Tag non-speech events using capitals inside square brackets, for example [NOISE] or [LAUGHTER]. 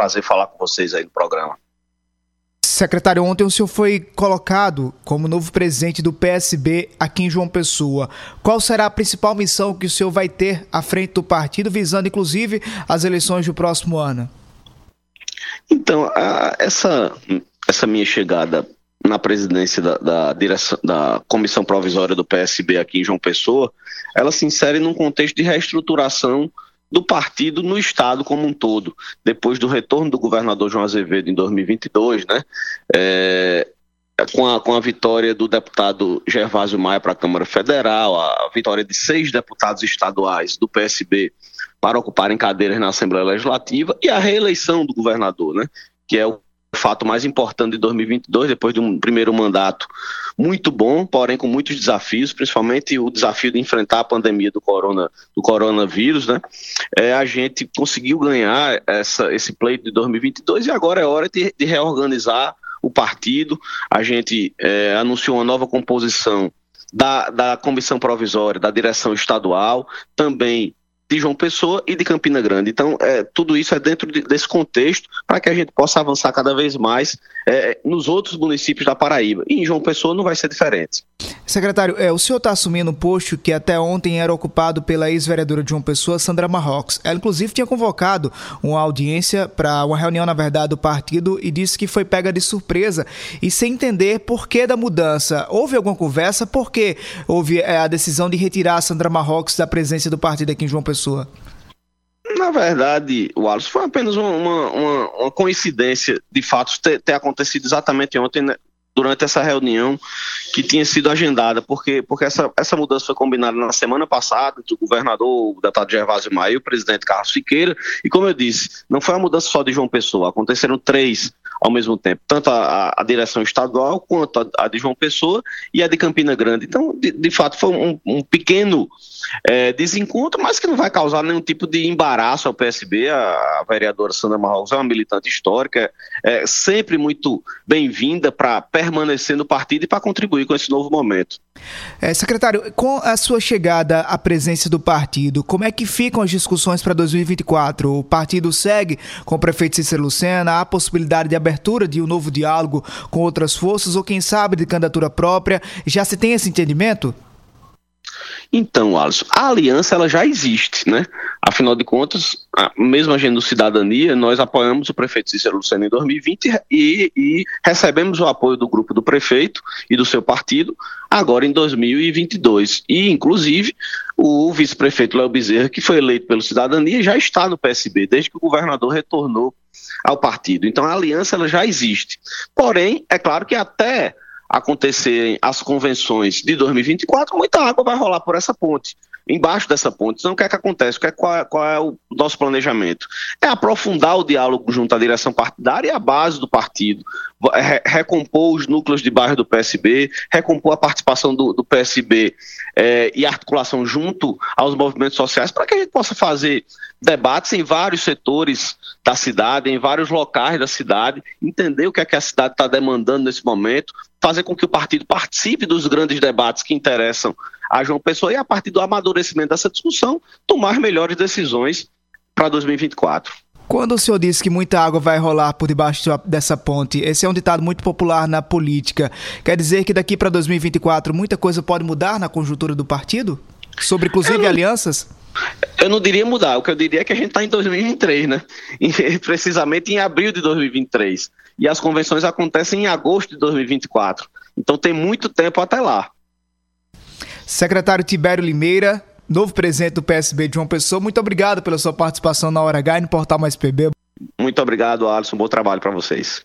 prazer falar com vocês aí no programa. Secretário, ontem o senhor foi colocado como novo presidente do PSB aqui em João Pessoa. Qual será a principal missão que o senhor vai ter à frente do partido, visando inclusive as eleições do próximo ano? Então, a, essa, essa minha chegada na presidência da, da, direção, da comissão provisória do PSB aqui em João Pessoa, ela se insere num contexto de reestruturação do partido no estado como um todo, depois do retorno do governador João Azevedo em 2022, né? É, com, a, com a vitória do deputado Gervásio Maia para a Câmara Federal, a vitória de seis deputados estaduais do PSB para ocuparem cadeiras na Assembleia Legislativa e a reeleição do governador, né? Que é o fato mais importante de 2022, depois de um primeiro mandato muito bom, porém com muitos desafios, principalmente o desafio de enfrentar a pandemia do, corona, do coronavírus, né? É, a gente conseguiu ganhar essa, esse pleito de 2022 e agora é hora de, de reorganizar o partido. A gente é, anunciou uma nova composição da, da comissão provisória, da direção estadual, também de João Pessoa e de Campina Grande. Então, é, tudo isso é dentro de, desse contexto para que a gente possa avançar cada vez mais é, nos outros municípios da Paraíba. E em João Pessoa não vai ser diferente. Secretário, é, o senhor está assumindo um posto que até ontem era ocupado pela ex-vereadora de João Pessoa, Sandra Marrocos. Ela, inclusive, tinha convocado uma audiência para uma reunião, na verdade, do partido e disse que foi pega de surpresa e sem entender por que da mudança. Houve alguma conversa? Por que houve é, a decisão de retirar a Sandra Marrocos da presença do partido aqui em João Pessoa? Na verdade, Alisson, foi apenas uma, uma, uma coincidência de fatos ter, ter acontecido exatamente ontem, né, durante essa reunião que tinha sido agendada, porque, porque essa, essa mudança foi combinada na semana passada entre o governador, o deputado Gervásio Maia e o presidente Carlos Fiqueira, e como eu disse, não foi uma mudança só de João Pessoa, aconteceram três ao mesmo tempo, tanto a, a direção estadual quanto a, a, de João Pessoa e a de Campina Grande. Então, de, de fato, foi um, um pequeno é, desencontro, mas que não vai causar nenhum tipo de embaraço ao PSB. A, a vereadora Sandra Marrocos é uma militante histórica, é sempre muito bem-vinda para permanecer no partido e para contribuir com esse novo momento. É, secretário, com a sua chegada à presença do partido, como é que ficam as discussões para 2024? O partido segue com o prefeito Cícero Lucena, há a possibilidade de abertura de um novo diálogo com outras forças ou, quem sabe, de candidatura própria? Já se tem esse entendimento? Então, Alisson, a aliança ela já existe, né? Afinal de contas, a, mesmo a gente do Cidadania, nós apoiamos o prefeito Cícero Lucena em 2020 e, e recebemos o apoio do grupo do prefeito e do seu partido agora em 2022. E, inclusive, o vice-prefeito Léo Bezerra, que foi eleito pelo Cidadania, já está no PSB, desde que o governador retornou ao partido. Então, a aliança ela já existe. Porém, é claro que até acontecerem as convenções de 2024, muita água vai rolar por essa ponte, embaixo dessa ponte. Então, o que é que acontece? É, qual, é, qual é o nosso planejamento? É aprofundar o diálogo junto à direção partidária e à base do partido, re recompor os núcleos de bairro do PSB, recompor a participação do, do PSB é, e articulação junto aos movimentos sociais para que a gente possa fazer debates em vários setores da cidade, em vários locais da cidade, entender o que é que a cidade está demandando nesse momento, fazer com que o partido participe dos grandes debates que interessam a João Pessoa e, a partir do amadurecimento dessa discussão, tomar melhores decisões para 2024. Quando o senhor disse que muita água vai rolar por debaixo dessa ponte, esse é um ditado muito popular na política. Quer dizer que daqui para 2024 muita coisa pode mudar na conjuntura do partido? Sobre, inclusive, não, alianças? Eu não diria mudar, o que eu diria é que a gente está em 2023, né? [LAUGHS] precisamente em abril de 2023 e as convenções acontecem em agosto de 2024. Então tem muito tempo até lá. Secretário Tibério Limeira, novo presidente do PSB de João Pessoa, muito obrigado pela sua participação na Hora H e no Portal Mais PB. Muito obrigado, Alisson. Bom trabalho para vocês.